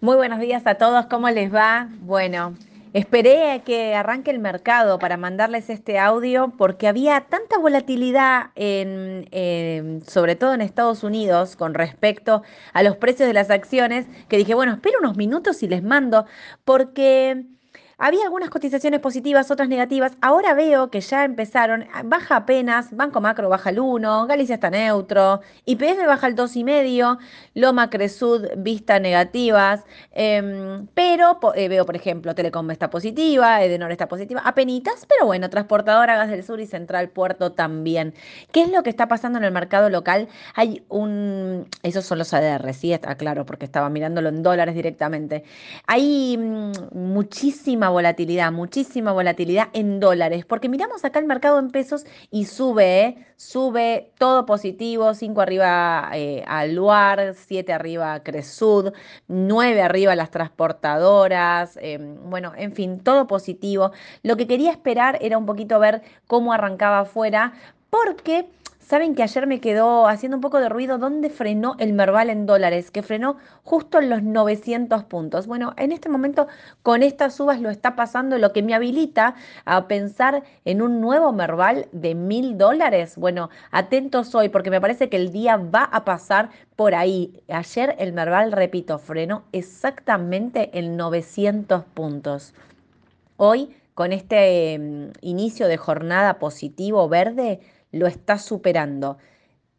Muy buenos días a todos, ¿cómo les va? Bueno, esperé a que arranque el mercado para mandarles este audio porque había tanta volatilidad, en, en- sobre todo en Estados Unidos, con respecto a los precios de las acciones, que dije, bueno, espero unos minutos y les mando, porque había algunas cotizaciones positivas, otras negativas. Ahora veo que ya empezaron, baja apenas, Banco Macro baja el uno, Galicia está neutro, YPF baja el dos y medio, Loma Cresud vista negativas, em, pero eh, veo, por ejemplo, Telecom está positiva, Edenor está positiva, apenitas, pero bueno, Transportadora Gas del Sur y Central Puerto también. ¿Qué es lo que está pasando en el mercado local? Hay un, esos son los ADR, sí, está claro, porque estaba mirándolo en dólares directamente. Hay mm, volatilidad, muchísima volatilidad en dólares, porque miramos acá el mercado en pesos y sube, ¿eh? Sube todo positivo, 5 arriba eh, Aluar, 7 arriba Cresud, 9 arriba las transportadoras, eh, bueno, en fin, todo positivo. Lo que quería esperar era un poquito ver cómo arrancaba afuera, porque saben que ayer me quedó haciendo un poco de ruido dónde frenó el Merval en dólares, que frenó justo en los 900 puntos. Bueno, en este momento con estas subas lo está pasando, lo que me habilita a pensar en un nuevo Merval de mil dólares. Bueno, atentos hoy porque me parece que el día va a pasar por ahí. Ayer el Merval, repito, frenó exactamente en 900 puntos. Hoy, con este mm, inicio de jornada positivo verde, lo está superando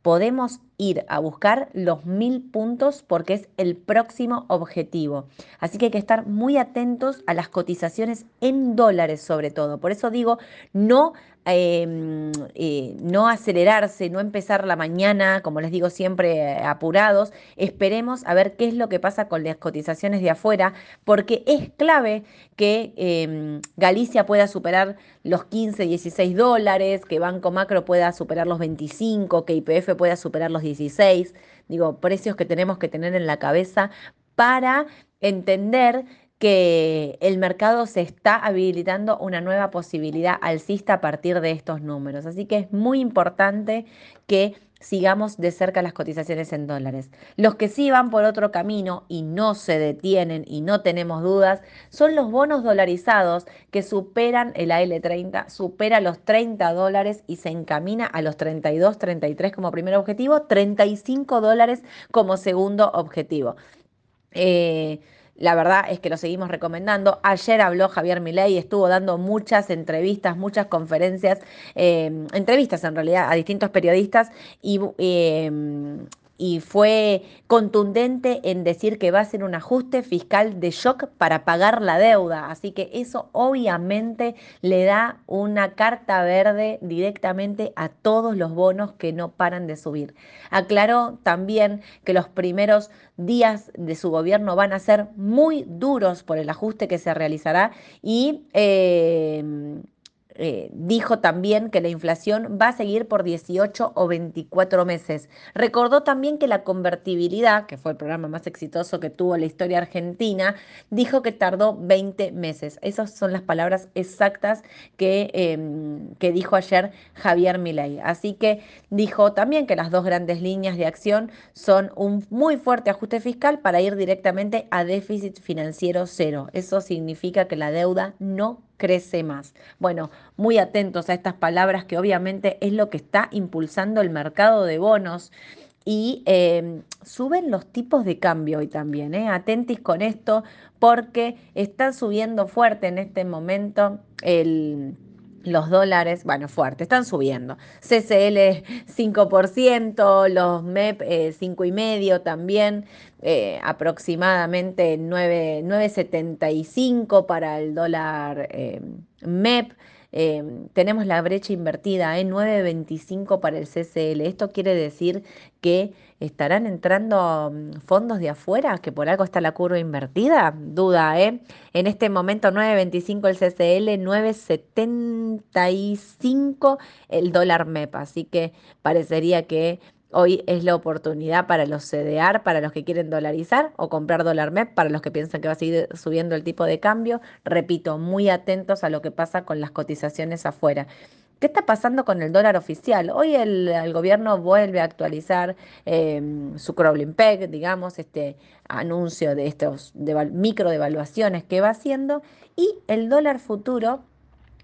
podemos ir a buscar los mil puntos porque es el próximo objetivo. Así que hay que estar muy atentos a las cotizaciones en dólares sobre todo. Por eso digo, no, eh, eh, no acelerarse, no empezar la mañana, como les digo siempre, apurados. Esperemos a ver qué es lo que pasa con las cotizaciones de afuera, porque es clave que eh, Galicia pueda superar los 15, 16 dólares, que Banco Macro pueda superar los 25, que IPF pueda superar los 16, digo, precios que tenemos que tener en la cabeza para entender que el mercado se está habilitando una nueva posibilidad alcista a partir de estos números. Así que es muy importante que sigamos de cerca las cotizaciones en dólares. Los que sí van por otro camino y no se detienen y no tenemos dudas son los bonos dolarizados que superan el AL30, supera los 30 dólares y se encamina a los 32, 33 como primer objetivo, 35 dólares como segundo objetivo. Eh, la verdad es que lo seguimos recomendando. Ayer habló Javier Milei, estuvo dando muchas entrevistas, muchas conferencias, eh, entrevistas en realidad a distintos periodistas y, eh, y fue contundente en decir que va a ser un ajuste fiscal de shock para pagar la deuda. Así que eso obviamente le da una carta verde directamente a todos los bonos que no paran de subir. Aclaró también que los primeros días de su gobierno van a ser muy duros por el ajuste que se realizará y eh, eh, dijo también que la inflación va a seguir por 18 o 24 meses. Recordó también que la convertibilidad, que fue el programa más exitoso que tuvo la historia argentina, dijo que tardó 20 meses. Esas son las palabras exactas que, eh, que dijo ayer Javier Milei. Así que dijo también que las dos grandes líneas de acción son un muy fuerte ajuste fiscal para ir directamente a déficit financiero cero. Eso significa que la deuda no crece más. Bueno, muy atentos a estas palabras que obviamente es lo que está impulsando el mercado de bonos. Y eh, suben los tipos de cambio hoy también, ¿eh? Atentis con esto porque están subiendo fuerte en este momento el los dólares, bueno, fuerte, están subiendo. CCL 5%, los MEP eh, 5,5% también, eh, aproximadamente 9, 9,75 para el dólar eh, MEP. Eh, tenemos la brecha invertida en 9.25 para el CCL. Esto quiere decir que estarán entrando mm, fondos de afuera, que por algo está la curva invertida. Duda, ¿eh? En este momento 9.25 el CCL, 9.75 el dólar MEP. Así que parecería que Hoy es la oportunidad para los CDR, para los que quieren dolarizar o comprar dólar MEP, para los que piensan que va a seguir subiendo el tipo de cambio. Repito, muy atentos a lo que pasa con las cotizaciones afuera. ¿Qué está pasando con el dólar oficial? Hoy el, gobierno vuelve a actualizar em, su crawling peg, digamos, este anuncio de estos micro devaluaciones que va haciendo, y el dólar futuro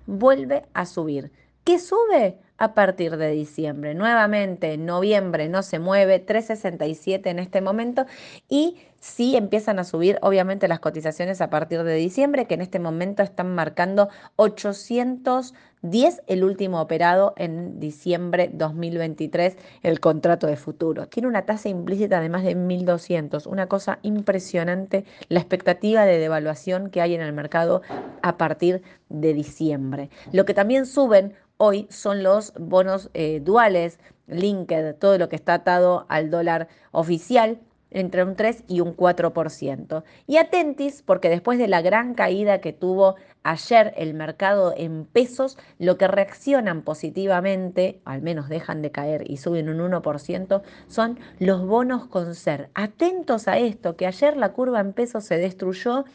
vuelve a subir. ¿Qué sube? A partir de diciembre. Nuevamente, en noviembre no se mueve, 3,67 en este momento, y sí empiezan a subir, obviamente, las cotizaciones a partir de diciembre, que en este momento están marcando 810, el último operado en diciembre 2023, el contrato de futuro. Tiene una tasa implícita de más de 1.200, una cosa impresionante, la expectativa de devaluación que hay en el mercado a partir de diciembre. Lo que también suben hoy son los bonos eh, duales, linked, todo lo que está atado al dólar oficial entre un 3 y un 4%. Y atentis, porque después de la gran caída que tuvo ayer el mercado en pesos, lo que reaccionan positivamente, al menos dejan de caer y suben un 1%, son los bonos con ser. Atentos a esto, que ayer la curva en pesos se destruyó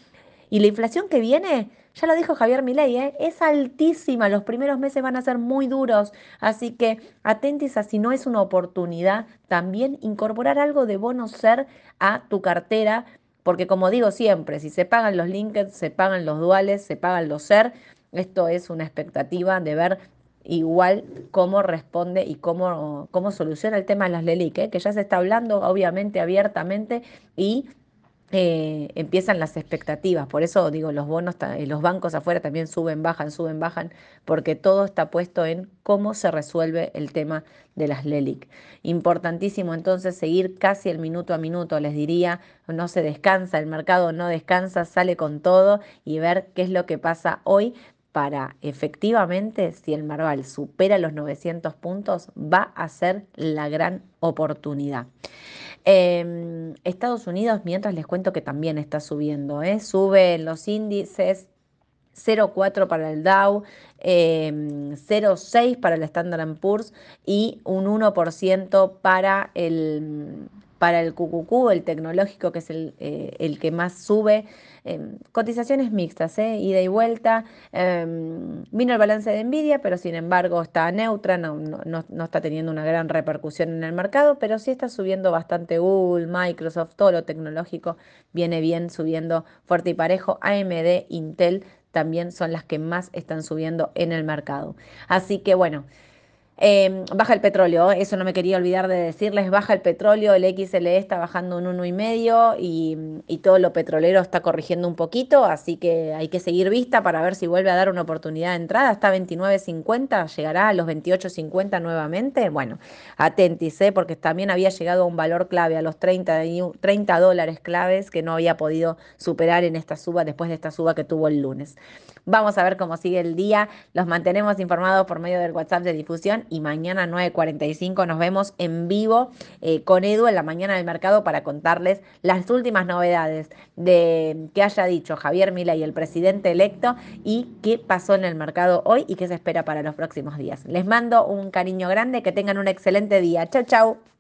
y la inflación que viene, ya lo dijo Javier Milei, ¿eh? es altísima, los primeros meses van a ser muy duros, así que atentis a si no es una oportunidad también incorporar algo de bono ser a tu cartera, porque como digo siempre, si se pagan los linked, se pagan los duales, se pagan los ser, esto es una expectativa de ver igual cómo responde y cómo, cómo soluciona el tema de las LELIC, ¿eh? que ya se está hablando obviamente abiertamente y eh, empiezan las expectativas. Por eso digo, los bonos, eh, los bancos afuera también suben, bajan, suben, bajan, porque todo está puesto en cómo se resuelve el tema de las LELIC. Importantísimo entonces seguir casi el minuto a minuto, les diría, no se descansa, el mercado no descansa, sale con todo y ver qué es lo que pasa hoy para efectivamente, si el Marval supera los 900 puntos, va a ser la gran oportunidad. Em, Estados Unidos, mientras les cuento que también está subiendo, ¿eh? sube los índices 0,4 para el Dow, 0,6 em, para el Standard Poor's y un 1% para el, para el QQQ, el tecnológico, que es el, eh, el que más sube. Em, cotizaciones mixtas, ¿eh? ida y vuelta. Em, vino el balance de Nvidia, pero sin embargo está neutra, no, no, está teniendo una gran repercusión en el mercado, pero sí está subiendo bastante Google, Microsoft, todo lo tecnológico viene bien subiendo fuerte y parejo. AMD, Intel también son las que más están subiendo en el mercado. Así que bueno. Em, baja el petróleo, eso no me quería olvidar de decirles, baja el petróleo, el XLE está bajando un 1,5 y, y todo lo petrolero está corrigiendo un poquito, así que hay que seguir vista para ver si vuelve a dar una oportunidad de entrada, está 29.50, llegará a los 28.50 nuevamente. Bueno, aténtice, porque también había llegado a un valor clave, a los 30, 30 dólares claves que no había podido superar en esta suba, después de esta suba que tuvo el lunes. Vamos a ver cómo sigue el día, los mantenemos informados por medio del WhatsApp de difusión y mañana 9.45 nos vemos en vivo eh, con Edu en la mañana del mercado para contarles las últimas novedades de que haya dicho Javier y el presidente electo, y qué pasó en el mercado hoy y qué se espera para los próximos días. Les mando un cariño grande, que tengan un excelente día. Chau, chau.